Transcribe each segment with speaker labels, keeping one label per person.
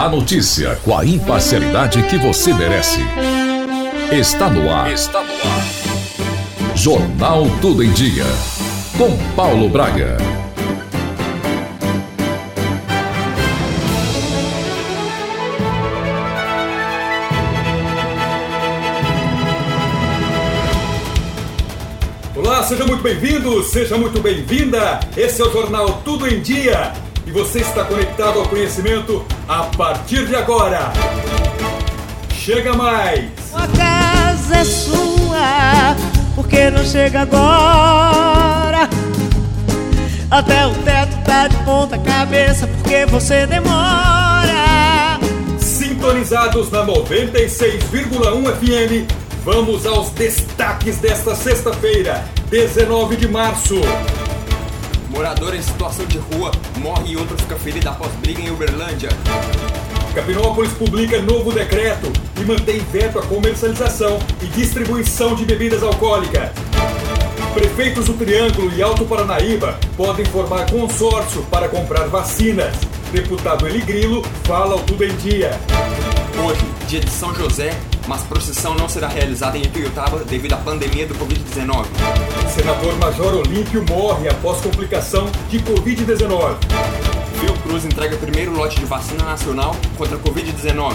Speaker 1: A notícia com a imparcialidade que você merece. Está no ar. Está no ar. Jornal Tudo em Dia. Com Paulo Braga.
Speaker 2: Olá, seja muito bem-vindo, seja muito bem-vinda. Esse é o Jornal Tudo em Dia e você está conectado ao conhecimento a partir de agora. Chega mais!
Speaker 3: A casa é sua, porque não chega agora? Até o teto tá de ponta cabeça, porque você demora.
Speaker 2: Sintonizados na 96,1 FM, vamos aos destaques desta sexta-feira, 19 de março.
Speaker 4: Morador em situação de rua morre e outro fica ferido após briga em Uberlândia.
Speaker 2: Capinópolis publica novo decreto e mantém veto à comercialização e distribuição de bebidas alcoólicas. Prefeitos do Triângulo e Alto Paranaíba podem formar consórcio para comprar vacinas. Deputado Eli Grilo fala o Tudo em Dia.
Speaker 4: Hoje, dia de São José, mas procissão não será realizada em Ituiutaba devido à pandemia do Covid-19.
Speaker 2: Senador Major Olímpio morre após complicação de Covid-19.
Speaker 4: Fiocruz entrega o primeiro lote de vacina nacional contra a Covid-19.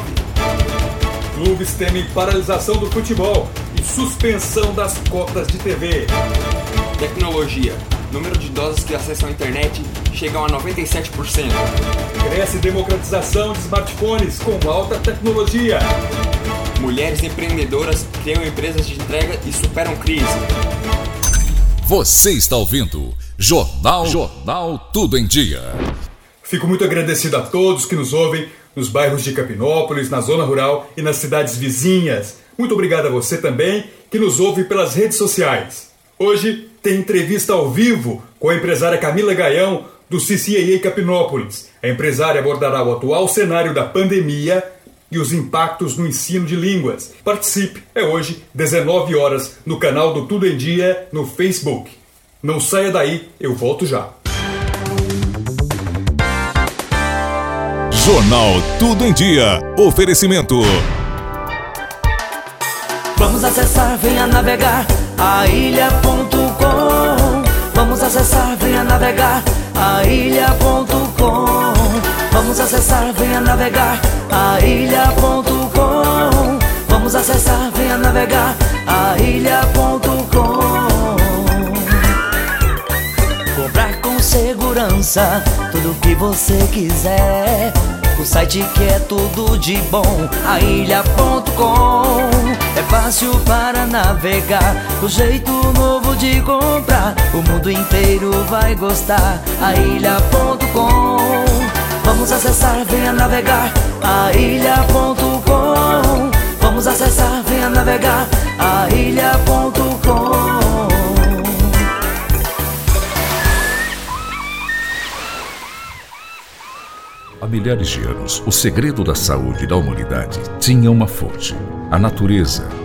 Speaker 2: Clubes temem paralisação do futebol e suspensão das cotas de TV.
Speaker 4: Tecnologia. Número de idosos que acessam a internet chegam a 97%.
Speaker 2: Cresce democratização de smartphones com alta tecnologia.
Speaker 4: Mulheres empreendedoras criam empresas de entrega e superam crise.
Speaker 1: Você está ouvindo Jornal Jornal Tudo em Dia.
Speaker 2: Fico muito agradecido a todos que nos ouvem nos bairros de Capinópolis, na zona rural e nas cidades vizinhas. Muito obrigado a você também que nos ouve pelas redes sociais. Hoje tem entrevista ao vivo com a empresária Camila Gaião do CCAA Capinópolis. A empresária abordará o atual cenário da pandemia e os impactos no ensino de línguas. Participe, é hoje, 19 horas, no canal do Tudo em Dia no Facebook. Não saia daí, eu volto já.
Speaker 1: Jornal Tudo em Dia. Oferecimento.
Speaker 3: Vamos acessar, venha navegar a ilha.com. Vamos acessar, venha navegar a ilha.com. Vamos acessar, venha navegar a ilha.com. Vamos acessar, venha navegar a ilha.com. Comprar com segurança tudo que você quiser. O site que é tudo de bom, a ilha.com. É fácil para navegar, o jeito novo de comprar. O mundo inteiro vai gostar, a ilha.com. Vamos acessar, venha navegar a ilha.com. Vamos acessar, venha navegar a ilha.com.
Speaker 1: Há milhares de anos, o segredo da saúde da humanidade tinha uma fonte: a natureza.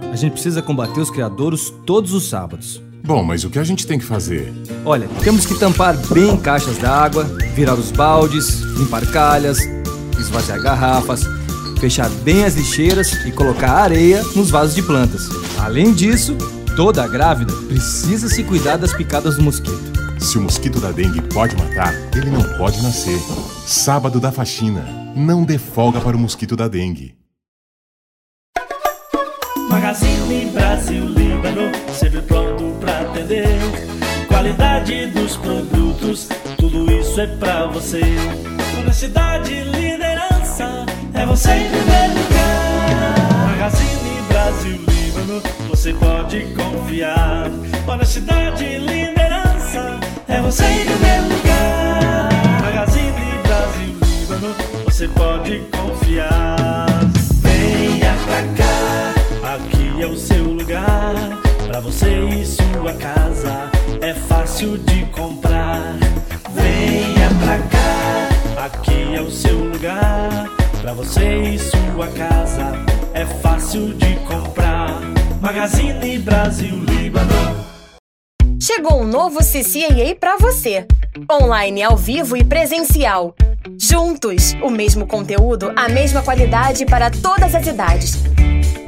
Speaker 5: a gente precisa combater os criadouros todos os sábados.
Speaker 6: Bom, mas o que a gente tem que fazer?
Speaker 5: Olha, temos que tampar bem caixas d'água, virar os baldes, limpar calhas, esvaziar garrafas, fechar bem as lixeiras e colocar areia nos vasos de plantas. Além disso, toda grávida precisa se cuidar das picadas do mosquito.
Speaker 6: Se o mosquito da dengue pode matar, ele não pode nascer. Sábado da faxina. Não dê folga para o mosquito da dengue.
Speaker 7: Magazine Brasil Líbano, sempre pronto pra atender. Qualidade dos produtos, tudo isso é pra você. Honestidade e liderança, é você em primeiro lugar. Magazine Brasil Líbano, você pode confiar. Honestidade e liderança, é você em primeiro lugar. Magazine Brasil Líbano, você pode confiar.
Speaker 8: Fácil de comprar. Venha pra cá, aqui é o seu lugar. Pra você e sua casa é fácil de comprar. Magazine Brasil Líbano.
Speaker 4: Chegou um novo CCAA para você. Online, ao vivo e presencial. Juntos, o mesmo conteúdo, a mesma qualidade para todas as idades.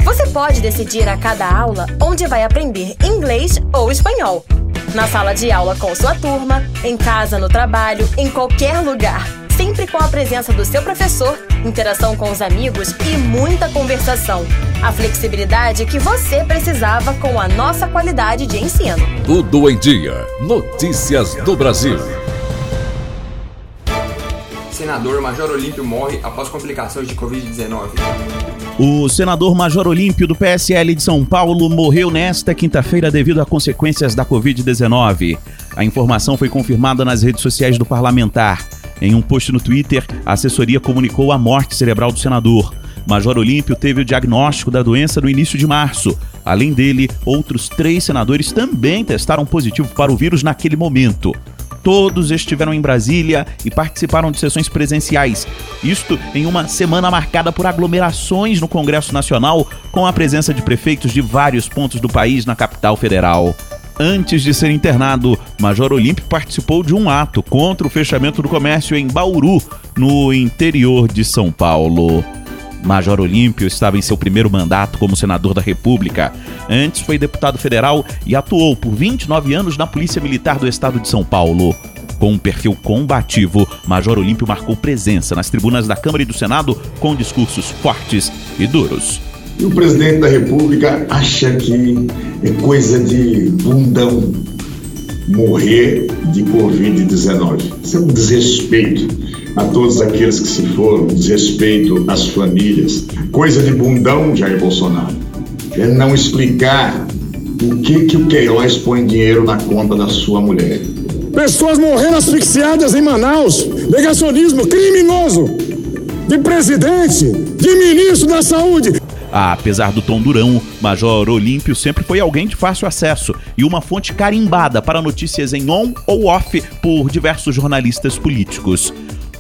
Speaker 4: Você pode decidir a cada aula onde vai aprender inglês ou espanhol. Na sala de aula com sua turma, em casa, no trabalho, em qualquer lugar. Sempre com a presença do seu professor, interação com os amigos e muita conversação. A flexibilidade que você precisava com a nossa qualidade de ensino.
Speaker 1: Tudo em dia. Notícias do Brasil.
Speaker 9: Senador Major Olímpio morre após complicações de Covid-19.
Speaker 10: O senador Major Olímpio do PSL de São Paulo morreu nesta quinta-feira devido a consequências da Covid-19. A informação foi confirmada nas redes sociais do parlamentar. Em um post no Twitter, a assessoria comunicou a morte cerebral do senador. Major Olímpio teve o diagnóstico da doença no início de março. Além dele, outros três senadores também testaram positivo para o vírus naquele momento. Todos estiveram em Brasília e participaram de sessões presenciais. Isto em uma semana marcada por aglomerações no Congresso Nacional, com a presença de prefeitos de vários pontos do país na capital federal. Antes de ser internado, Major Olímpio participou de um ato contra o fechamento do comércio em Bauru, no interior de São Paulo. Major Olímpio estava em seu primeiro mandato como senador da República. Antes foi deputado federal e atuou por 29 anos na Polícia Militar do Estado de São Paulo. Com um perfil combativo, Major Olímpio marcou presença nas tribunas da Câmara e do Senado com discursos fortes e duros.
Speaker 11: E o presidente da República acha que é coisa de bundão morrer de Covid-19. Isso é um desrespeito a todos aqueles que se foram, desrespeito às famílias. Coisa de bundão, Jair Bolsonaro. É não explicar o que, que o Queiroz põe dinheiro na conta da sua mulher.
Speaker 12: Pessoas morrendo asfixiadas em Manaus. Negacionismo criminoso de presidente, de ministro da saúde.
Speaker 10: Apesar do tom durão, Major Olímpio sempre foi alguém de fácil acesso e uma fonte carimbada para notícias em on ou off por diversos jornalistas políticos.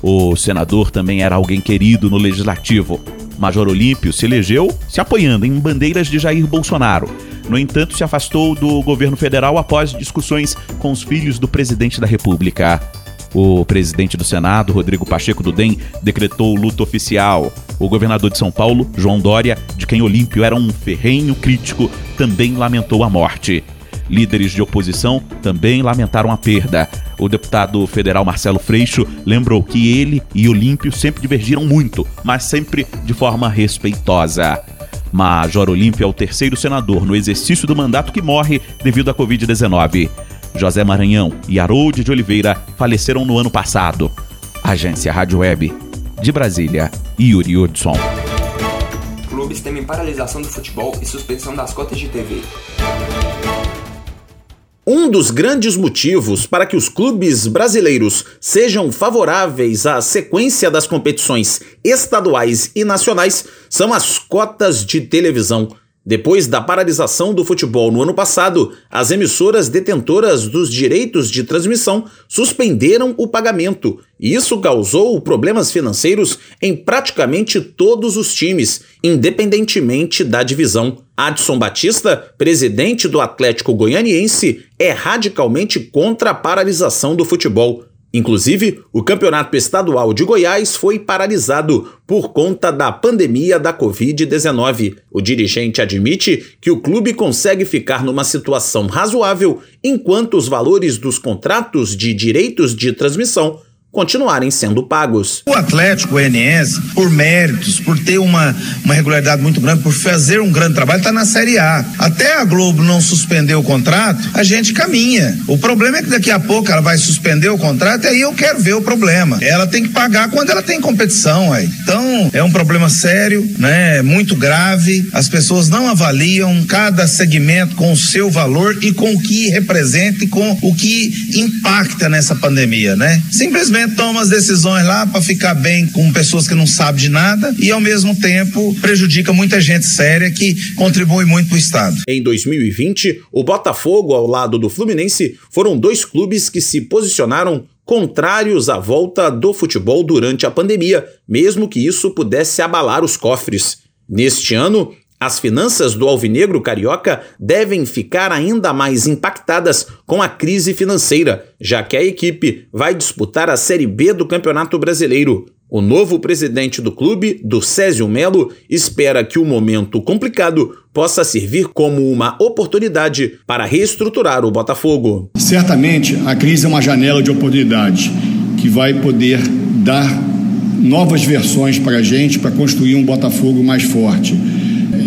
Speaker 10: O senador também era alguém querido no legislativo. Major Olímpio se elegeu se apoiando em bandeiras de Jair Bolsonaro. No entanto, se afastou do governo federal após discussões com os filhos do presidente da República. O presidente do Senado, Rodrigo Pacheco do DEM, decretou luto oficial. O governador de São Paulo, João Dória, de quem Olímpio era um ferrenho crítico, também lamentou a morte. Líderes de oposição também lamentaram a perda. O deputado federal Marcelo Freixo lembrou que ele e Olímpio sempre divergiram muito, mas sempre de forma respeitosa. Major Olímpio é o terceiro senador no exercício do mandato que morre devido à Covid-19. José Maranhão e Harold de Oliveira faleceram no ano passado. Agência Rádio Web. De Brasília, Yuri Hudson.
Speaker 9: Clubes temem paralisação do futebol e suspensão das cotas de TV.
Speaker 13: Um dos grandes motivos para que os clubes brasileiros sejam favoráveis à sequência das competições estaduais e nacionais são as cotas de televisão. Depois da paralisação do futebol no ano passado, as emissoras detentoras dos direitos de transmissão suspenderam o pagamento. E isso causou problemas financeiros em praticamente todos os times, independentemente da divisão. Adson Batista, presidente do Atlético Goianiense, é radicalmente contra a paralisação do futebol. Inclusive, o Campeonato Estadual de Goiás foi paralisado por conta da pandemia da Covid-19. O dirigente admite que o clube consegue ficar numa situação razoável enquanto os valores dos contratos de direitos de transmissão continuarem sendo pagos.
Speaker 14: O Atlético Goianiense, por méritos, por ter uma, uma regularidade muito grande, por fazer um grande trabalho, está na Série A. Até a Globo não suspender o contrato, a gente caminha. O problema é que daqui a pouco ela vai suspender o contrato e aí eu quero ver o problema. Ela tem que pagar quando ela tem competição. Aí. Então, é um problema sério, né? muito grave. As pessoas não avaliam cada segmento com o seu valor e com o que representa e com o que impacta nessa pandemia, né? Simplesmente momento toma as decisões lá para ficar bem com pessoas que não sabem de nada e ao mesmo tempo prejudica muita gente séria que contribui muito para o Estado.
Speaker 13: Em 2020, o Botafogo, ao lado do Fluminense, foram dois clubes que se posicionaram contrários à volta do futebol durante a pandemia, mesmo que isso pudesse abalar os cofres. Neste ano, as finanças do alvinegro carioca devem ficar ainda mais impactadas com a crise financeira, já que a equipe vai disputar a Série B do Campeonato Brasileiro. O novo presidente do clube, do Césio Melo, espera que o momento complicado possa servir como uma oportunidade para reestruturar o Botafogo.
Speaker 12: Certamente a crise é uma janela de oportunidade que vai poder dar novas versões para a gente para construir um Botafogo mais forte.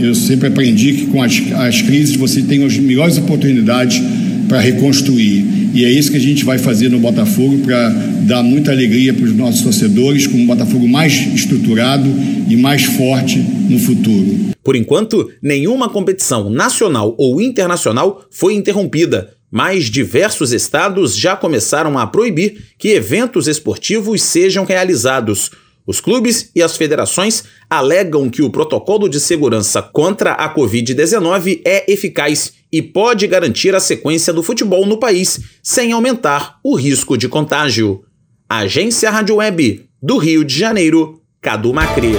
Speaker 12: Eu sempre aprendi que com as, as crises você tem as melhores oportunidades para reconstruir. E é isso que a gente vai fazer no Botafogo para dar muita alegria para os nossos torcedores, com um Botafogo mais estruturado e mais forte no futuro.
Speaker 13: Por enquanto, nenhuma competição nacional ou internacional foi interrompida, mas diversos estados já começaram a proibir que eventos esportivos sejam realizados. Os clubes e as federações alegam que o protocolo de segurança contra a Covid-19 é eficaz e pode garantir a sequência do futebol no país sem aumentar o risco de contágio. Agência Rádio Web do Rio de Janeiro, Cadu Macri.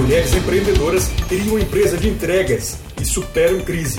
Speaker 2: Mulheres empreendedoras criam empresa de entregas e superam crise.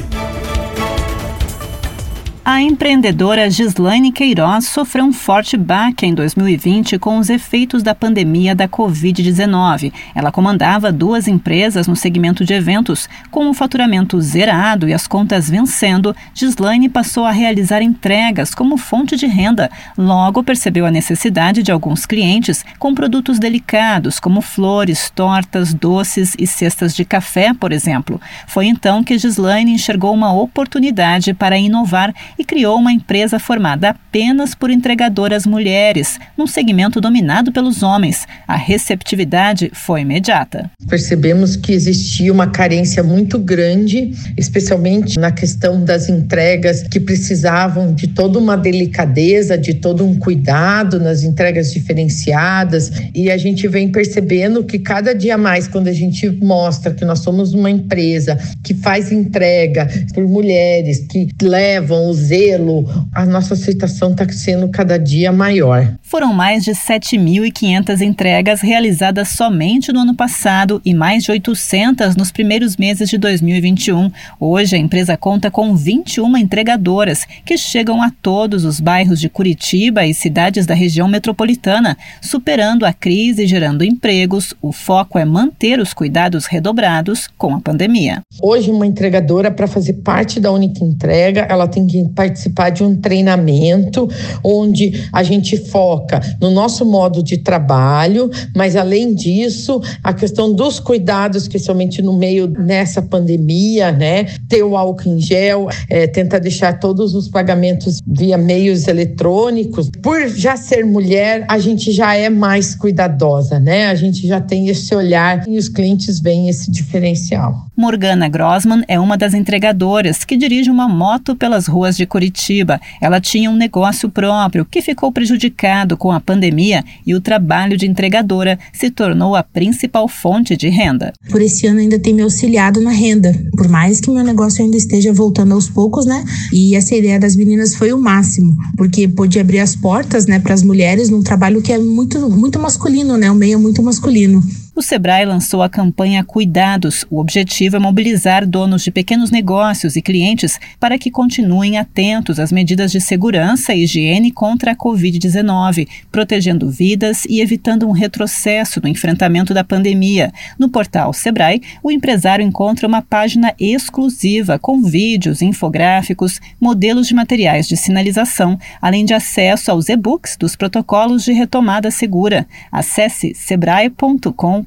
Speaker 15: A empreendedora Gislaine Queiroz sofreu um forte baque em 2020 com os efeitos da pandemia da Covid-19. Ela comandava duas empresas no segmento de eventos. Com o faturamento zerado e as contas vencendo, Gislaine passou a realizar entregas como fonte de renda. Logo percebeu a necessidade de alguns clientes com produtos delicados, como flores, tortas, doces e cestas de café, por exemplo. Foi então que Gislaine enxergou uma oportunidade para inovar e criou uma empresa formada apenas por entregadoras mulheres, num segmento dominado pelos homens. A receptividade foi imediata.
Speaker 16: Percebemos que existia uma carência muito grande, especialmente na questão das entregas que precisavam de toda uma delicadeza, de todo um cuidado nas entregas diferenciadas, e a gente vem percebendo que cada dia mais quando a gente mostra que nós somos uma empresa que faz entrega por mulheres que levam os zelo, a nossa aceitação está sendo cada dia maior.
Speaker 15: Foram mais de 7.500 entregas realizadas somente no ano passado e mais de 800 nos primeiros meses de 2021. Hoje, a empresa conta com 21 entregadoras que chegam a todos os bairros de Curitiba e cidades da região metropolitana, superando a crise e gerando empregos. O foco é manter os cuidados redobrados com a pandemia.
Speaker 16: Hoje, uma entregadora, para fazer parte da única entrega, ela tem que participar de um treinamento onde a gente foca no nosso modo de trabalho, mas além disso, a questão dos cuidados, especialmente no meio nessa pandemia, né? Ter o álcool em gel, é, tentar deixar todos os pagamentos via meios eletrônicos. Por já ser mulher, a gente já é mais cuidadosa, né? A gente já tem esse olhar e os clientes veem esse diferencial.
Speaker 15: Morgana Grossman é uma das entregadoras que dirige uma moto pelas ruas de Curitiba. Ela tinha um negócio próprio que ficou prejudicado com a pandemia e o trabalho de entregadora se tornou a principal fonte de renda.
Speaker 17: Por esse ano ainda tem me auxiliado na renda, por mais que meu negócio ainda esteja voltando aos poucos, né? E essa ideia das meninas foi o máximo, porque pôde abrir as portas, né, para as mulheres num trabalho que é muito muito masculino, né? O meio muito masculino.
Speaker 15: O Sebrae lançou a campanha Cuidados. O objetivo é mobilizar donos de pequenos negócios e clientes para que continuem atentos às medidas de segurança e higiene contra a Covid-19, protegendo vidas e evitando um retrocesso no enfrentamento da pandemia. No portal Sebrae, o empresário encontra uma página exclusiva com vídeos, infográficos, modelos de materiais de sinalização, além de acesso aos e-books dos protocolos de retomada segura. Acesse sebrae.com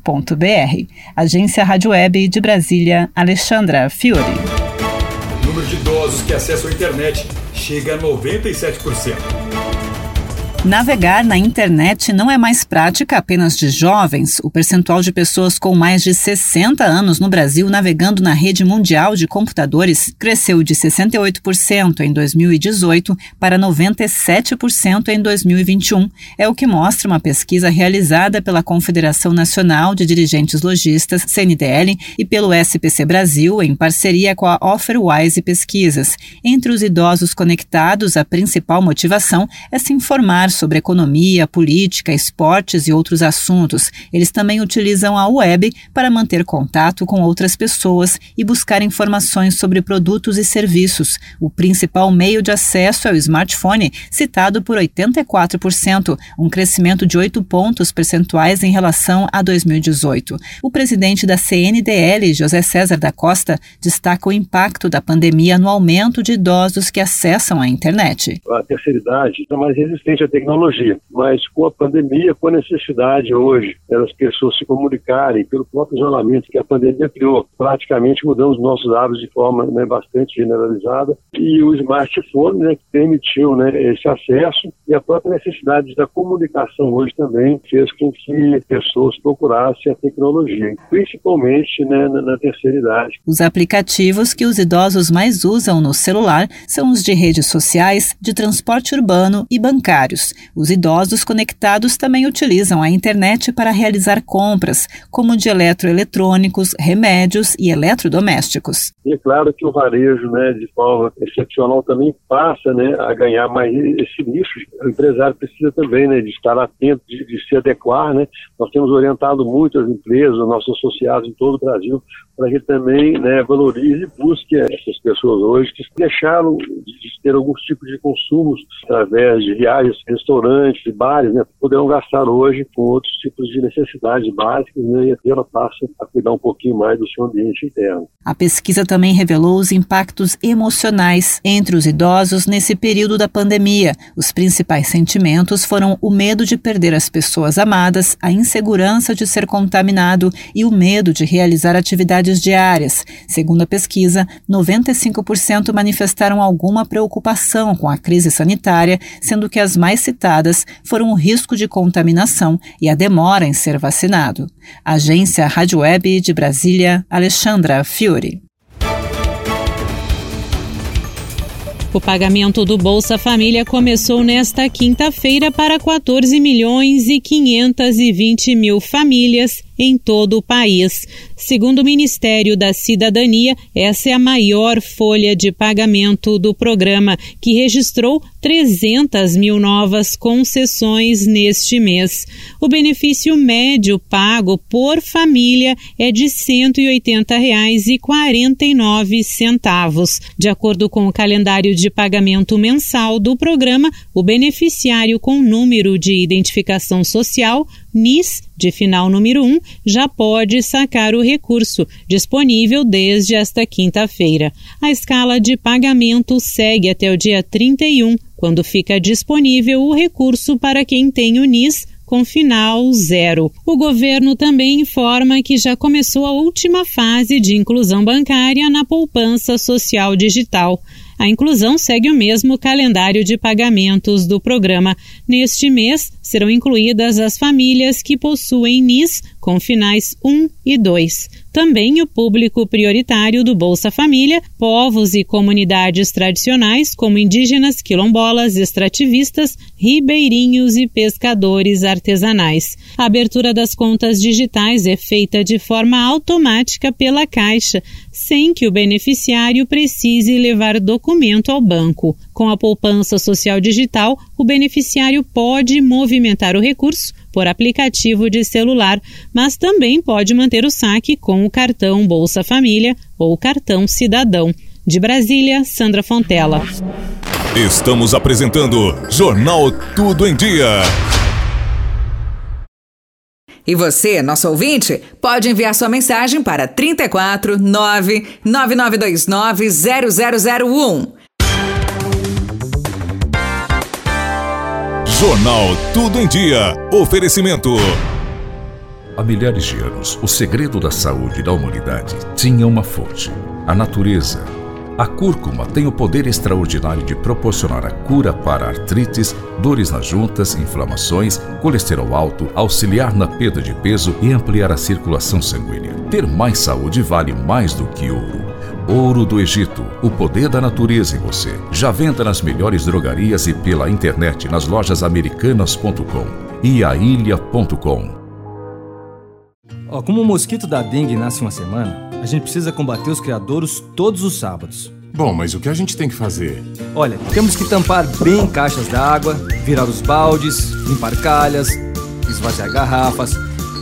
Speaker 15: Agência Rádio Web de Brasília, Alexandra Fiore.
Speaker 2: O número de idosos que acessam a internet chega a 97%.
Speaker 15: Navegar na internet não é mais prática apenas de jovens. O percentual de pessoas com mais de 60 anos no Brasil navegando na rede mundial de computadores cresceu de 68% em 2018 para 97% em 2021. É o que mostra uma pesquisa realizada pela Confederação Nacional de Dirigentes Logistas, CNDL, e pelo SPC Brasil, em parceria com a Offerwise Pesquisas. Entre os idosos conectados, a principal motivação é se informar sobre economia, política, esportes e outros assuntos. Eles também utilizam a web para manter contato com outras pessoas e buscar informações sobre produtos e serviços. O principal meio de acesso é o smartphone, citado por 84%, um crescimento de 8 pontos percentuais em relação a 2018. O presidente da CNDL, José César da Costa, destaca o impacto da pandemia no aumento de idosos que acessam a internet.
Speaker 18: A terceira idade está mais resistente à tecnologia, mas com a pandemia, com a necessidade hoje das pessoas se comunicarem pelo próprio isolamento que a pandemia criou, praticamente mudamos nossos hábitos de forma né, bastante generalizada e o smartphone né, que permitiu né, esse acesso e a própria necessidade da comunicação hoje também fez com que pessoas procurassem a tecnologia, principalmente né, na, na terceira idade.
Speaker 15: Os aplicativos que os idosos mais usam no celular são os de redes sociais, de transporte urbano e bancários. Os idosos conectados também utilizam a internet para realizar compras, como de eletroeletrônicos, remédios e eletrodomésticos.
Speaker 18: E é claro que o varejo, né, de forma excepcional, também passa né, a ganhar mais esse nicho. O empresário precisa também né, de estar atento, de, de se adequar. Né? Nós temos orientado muito as empresas, nossos associados em todo o Brasil, para que também né, valorize e busque essas pessoas hoje que deixaram de ter alguns tipos de consumos através de viagens, restaurantes e bares, né, poderão gastar hoje com outros tipos de necessidades básicas né, e ela passa a cuidar um pouquinho mais do seu ambiente interno.
Speaker 15: A pesquisa também revelou os impactos emocionais entre os idosos nesse período da pandemia. Os principais sentimentos foram o medo de perder as pessoas amadas, a insegurança de ser contaminado e o medo de realizar atividades diárias. Segundo a pesquisa, 95% manifestaram alguma preocupação com a crise sanitária, sendo que as mais citadas foram o risco de contaminação e a demora em ser vacinado. Agência Rádio Web de Brasília, Alexandra Fiore.
Speaker 19: O pagamento do Bolsa Família começou nesta quinta-feira para 14 milhões e 520 mil famílias em todo o país. Segundo o Ministério da Cidadania, essa é a maior folha de pagamento do programa, que registrou 300 mil novas concessões neste mês. O benefício médio pago por família é de R$ 180,49. De acordo com o calendário de pagamento mensal do programa, o beneficiário com número de identificação social NIS de final número 1 já pode sacar o recurso, disponível desde esta quinta-feira. A escala de pagamento segue até o dia 31, quando fica disponível o recurso para quem tem o NIS com final zero. O governo também informa que já começou a última fase de inclusão bancária na poupança social digital. A inclusão segue o mesmo calendário de pagamentos do programa. Neste mês, serão incluídas as famílias que possuem NIS com finais 1 e 2. Também o público prioritário do Bolsa Família, povos e comunidades tradicionais como indígenas, quilombolas, extrativistas, ribeirinhos e pescadores artesanais. A abertura das contas digitais é feita de forma automática pela Caixa, sem que o beneficiário precise levar documento ao banco. Com a poupança social digital, o beneficiário pode movimentar o recurso por aplicativo de celular, mas também pode manter o saque com o cartão Bolsa Família ou cartão Cidadão. De Brasília, Sandra Fontela.
Speaker 20: Estamos apresentando Jornal Tudo em Dia.
Speaker 21: E você, nosso ouvinte, pode enviar sua mensagem para 34 99929 0001.
Speaker 20: Jornal Tudo em Dia. Oferecimento.
Speaker 1: Há milhares de anos, o segredo da saúde da humanidade tinha uma fonte: a natureza A cúrcuma tem o poder extraordinário de proporcionar a cura para artrites, dores nas juntas, inflamações, colesterol alto, auxiliar na perda de peso e ampliar a circulação sanguínea. Ter mais saúde vale mais do que ouro. Ouro do Egito, o poder da natureza em você. Já venda nas melhores drogarias e pela internet nas lojas americanas.com e ailha.com.
Speaker 5: Ó, como o mosquito da dengue nasce uma semana, a gente precisa combater os criadouros todos os sábados.
Speaker 6: Bom, mas o que a gente tem que fazer?
Speaker 5: Olha, temos que tampar bem caixas d'água, virar os baldes, limpar calhas, esvaziar garrafas,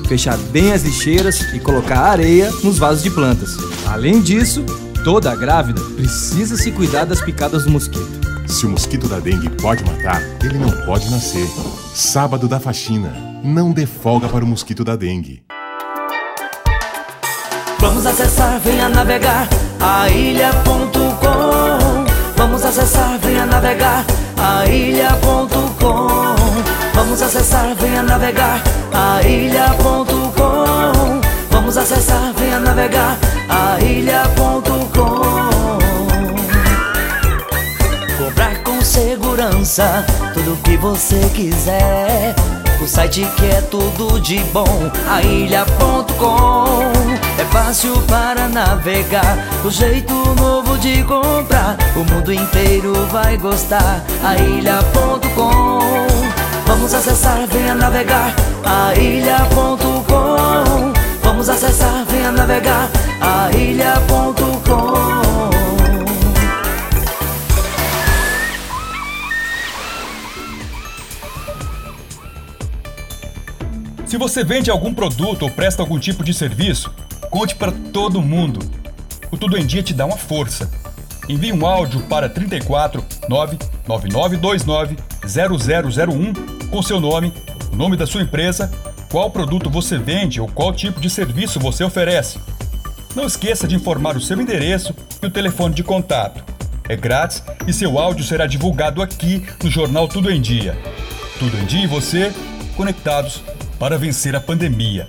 Speaker 5: fechar bem as lixeiras e colocar areia nos vasos de plantas. Além disso, toda grávida precisa se cuidar das picadas do mosquito.
Speaker 6: Se o mosquito da dengue pode matar, ele não pode nascer. Sábado da faxina. Não dê folga para o mosquito da dengue.
Speaker 3: Vamos acessar, venha navegar a ilha.com. Vamos acessar, venha navegar a ilha.com. Vamos acessar, venha navegar a ilha.com. Vamos acessar, venha navegar a ilha.com. Comprar com segurança tudo que você quiser. O site que é tudo de bom, a ilha.com É fácil para navegar, o jeito novo de comprar O mundo inteiro vai gostar, a ilha.com Vamos acessar, venha navegar, a ilha.com Vamos acessar, venha navegar, a ilha.com
Speaker 2: Se você vende algum produto ou presta algum tipo de serviço, conte para todo mundo. O Tudo em Dia te dá uma força. Envie um áudio para 34 99929 0001 com seu nome, o nome da sua empresa, qual produto você vende ou qual tipo de serviço você oferece. Não esqueça de informar o seu endereço e o telefone de contato. É grátis e seu áudio será divulgado aqui no Jornal Tudo em Dia. Tudo em Dia e você, conectados para vencer a pandemia.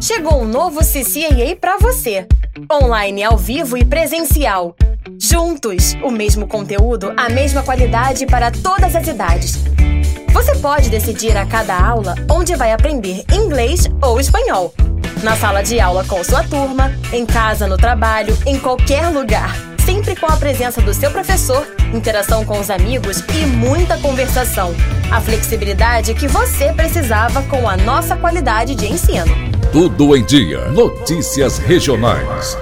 Speaker 4: Chegou um novo CCAA para você. Online, ao vivo e presencial. Juntos, o mesmo conteúdo, a mesma qualidade para todas as idades. Você pode decidir a cada aula onde vai aprender inglês ou espanhol. Na sala de aula com sua turma, em casa, no trabalho, em qualquer lugar. Sempre com a presença do seu professor, interação com os amigos e muita conversação. A flexibilidade que você precisava com a nossa qualidade de ensino.
Speaker 1: Tudo em Dia. Notícias regionais.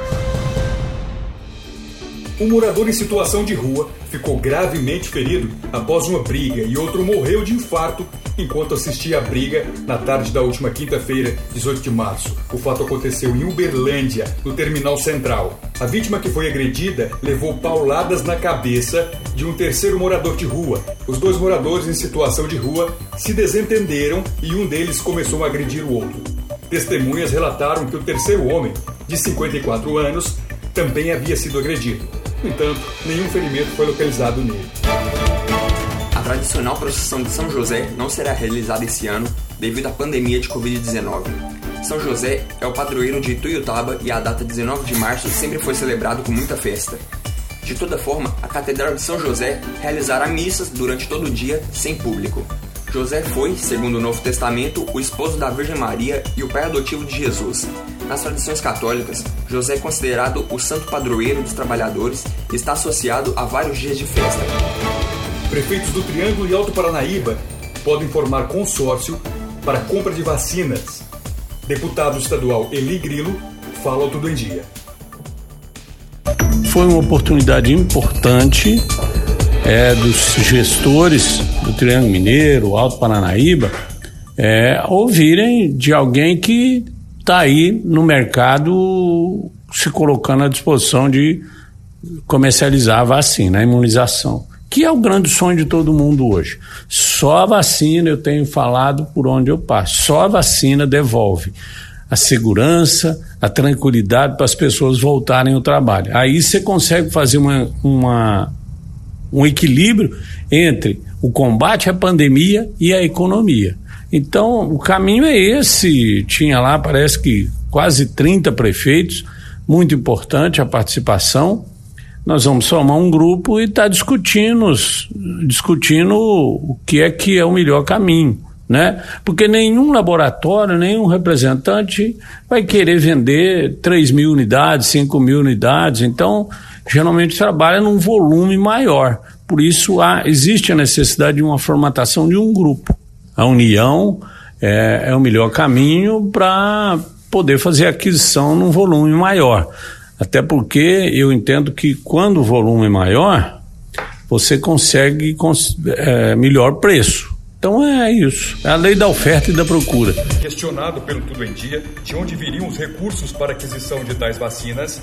Speaker 2: Um morador em situação de rua ficou gravemente ferido após uma briga e outro morreu de infarto enquanto assistia a briga na tarde da última quinta-feira, 18 de março. O fato aconteceu em Uberlândia, no terminal central. A vítima que foi agredida levou pauladas na cabeça de um terceiro morador de rua. Os dois moradores em situação de rua se desentenderam e um deles começou a agredir o outro. Testemunhas relataram que o terceiro homem, de 54 anos, também havia sido agredido. No entanto, nenhum ferimento foi localizado nele.
Speaker 9: A tradicional procissão de São José não será realizada esse ano devido à pandemia de Covid-19. São José é o padroeiro de Ituiutaba e a data 19 de março sempre foi celebrado com muita festa. De toda forma, a Catedral de São José realizará missas durante todo o dia sem público. José foi, segundo o Novo Testamento, o esposo da Virgem Maria e o pai adotivo de Jesus. Nas tradições católicas, José é considerado o santo padroeiro dos trabalhadores e está associado a vários dias de festa.
Speaker 2: Prefeitos do Triângulo e Alto Paranaíba podem formar consórcio para compra de vacinas. Deputado estadual Eli Grilo fala ao Tudo em Dia.
Speaker 22: Foi uma oportunidade importante é, dos gestores do Triângulo Mineiro, Alto Paranaíba, é, ouvirem de alguém que está aí no mercado se colocando à disposição de comercializar a vacina, a imunização, que é o grande sonho de todo mundo hoje. Só a vacina, eu tenho falado por onde eu passo, só a vacina devolve a segurança, a tranquilidade para as pessoas voltarem ao trabalho. Aí você consegue fazer uma, uma, um equilíbrio entre o combate à pandemia e a economia. Então, o caminho é esse. Tinha lá, parece que quase 30 prefeitos, muito importante a participação. nós vamos formar um grupo e estar tá discutindo, discutindo o que é que é o melhor caminho. Né? Porque nenhum laboratório, nenhum representante vai querer vender 3 mil unidades, 5 mil unidades. Então, geralmente trabalha num volume maior. Por isso, há, existe a necessidade de uma formatação de um grupo. A união é, é o melhor caminho para poder fazer aquisição num volume maior. Até porque eu entendo que quando o volume é maior, você consegue é, melhor preço. Então é isso. É a lei da oferta e da procura.
Speaker 2: Questionado pelo Tudo em Dia de onde viriam os recursos para aquisição de tais vacinas,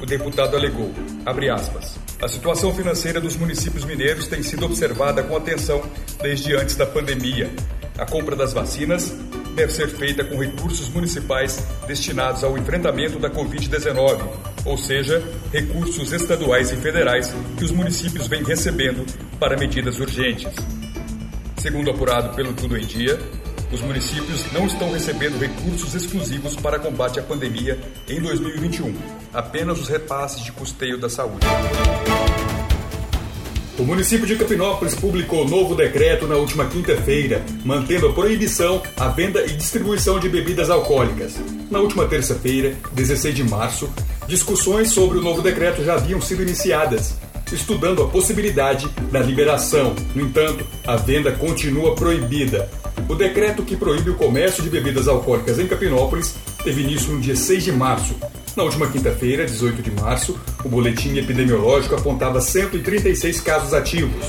Speaker 2: o deputado alegou, abre aspas, a situação financeira dos municípios mineiros tem sido observada com atenção desde antes da pandemia. A compra das vacinas deve ser feita com recursos municipais destinados ao enfrentamento da Covid-19, ou seja, recursos estaduais e federais que os municípios vêm recebendo para medidas urgentes. Segundo apurado pelo Tudo em Dia, os municípios não estão recebendo recursos exclusivos para combate à pandemia em 2021, apenas os repasses de custeio da saúde. O município de Capinópolis publicou novo decreto na última quinta-feira, mantendo a proibição à venda e distribuição de bebidas alcoólicas. Na última terça-feira, 16 de março, discussões sobre o novo decreto já haviam sido iniciadas, estudando a possibilidade da liberação. No entanto, a venda continua proibida. O decreto que proíbe o comércio de bebidas alcoólicas em Capinópolis teve início no dia 6 de março na última quinta-feira, 18 de março, o boletim epidemiológico apontava 136 casos ativos,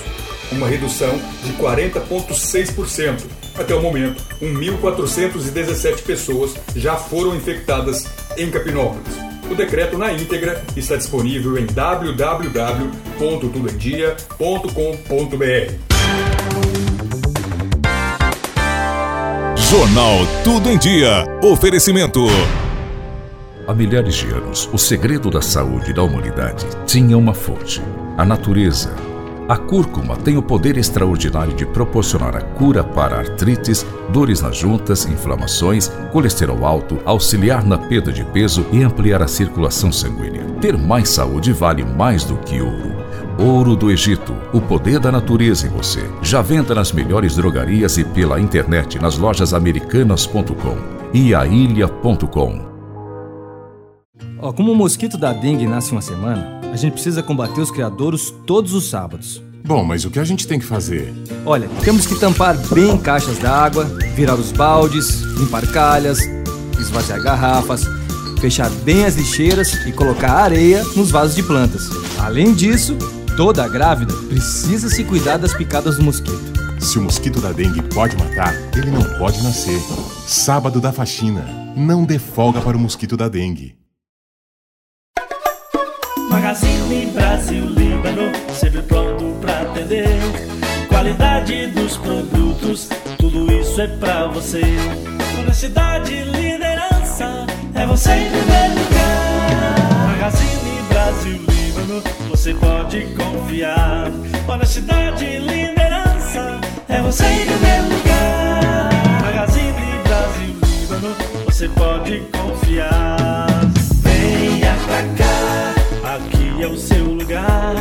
Speaker 2: uma redução de 40,6%. Até o momento, 1.417 pessoas já foram infectadas em Capinópolis. O decreto na íntegra está disponível em www.tudoemdia.com.br.
Speaker 20: Jornal Tudo em Dia. Oferecimento.
Speaker 1: Há milhares de anos, o segredo da saúde da humanidade tinha uma fonte: a natureza. A cúrcuma tem o poder extraordinário de proporcionar a cura para artrites, dores nas juntas, inflamações, colesterol alto, auxiliar na perda de peso e ampliar a circulação sanguínea. Ter mais saúde vale mais do que ouro. Ouro do Egito, o poder da natureza em você. Já venda nas melhores drogarias e pela internet nas lojas americanas.com e ailha.com.
Speaker 5: Ó, como o mosquito da dengue nasce uma semana, a gente precisa combater os criadouros todos os sábados.
Speaker 6: Bom, mas o que a gente tem que fazer?
Speaker 5: Olha, temos que tampar bem caixas d'água, virar os baldes, limpar calhas, esvaziar garrafas, fechar bem as lixeiras e colocar areia nos vasos de plantas. Além disso, toda grávida precisa se cuidar das picadas do mosquito.
Speaker 6: Se o mosquito da dengue pode matar, ele não pode nascer. Sábado da faxina. Não dê folga para o mosquito da dengue.
Speaker 7: Magazine Brasil Líbano, sempre pronto pra atender. Qualidade dos produtos, tudo isso é pra você. Honestidade e liderança, é você em primeiro lugar. Magazine Brasil Líbano, você pode confiar. Honestidade e liderança, é você em primeiro lugar. Magazine Brasil Líbano, você pode confiar. Venha pra cá. É o seu lugar,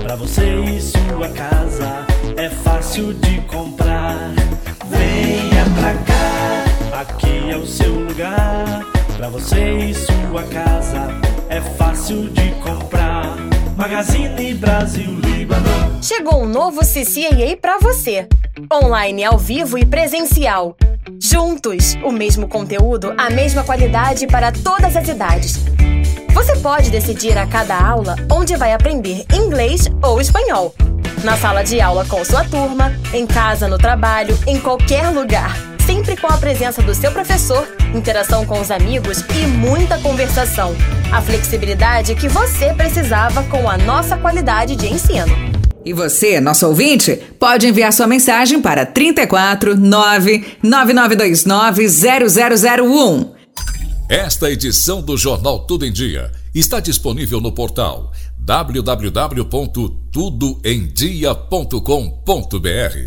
Speaker 7: para você e sua casa. É fácil de comprar. Venha pra cá. Aqui é o seu lugar, para você e sua casa. É fácil de comprar. Magazine Brasil Líbano.
Speaker 4: Chegou um novo CCAA para você. Online ao vivo e presencial. Juntos, o mesmo conteúdo, a mesma qualidade para todas as idades. Você pode decidir a cada aula onde vai aprender inglês ou espanhol. Na sala de aula com sua turma, em casa, no trabalho, em qualquer lugar. Sempre com a presença do seu professor, interação com os amigos e muita conversação. A flexibilidade que você precisava com a nossa qualidade de ensino.
Speaker 21: E você, nosso ouvinte, pode enviar sua mensagem para 34 99929 0001.
Speaker 1: Esta edição do Jornal Tudo em Dia está disponível no portal www.tudoemdia.com.br.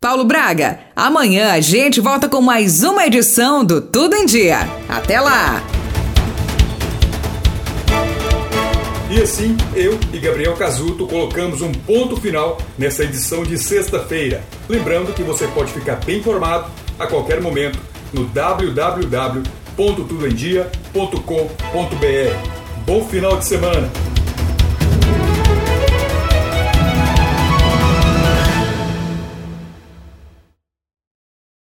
Speaker 21: Paulo Braga, amanhã a gente volta com mais uma edição do Tudo em Dia. Até lá!
Speaker 2: E assim, eu e Gabriel Casuto colocamos um ponto final nessa edição de sexta-feira. Lembrando que você pode ficar bem informado a qualquer momento no www.tudoemdia.com.br. Bom final de semana!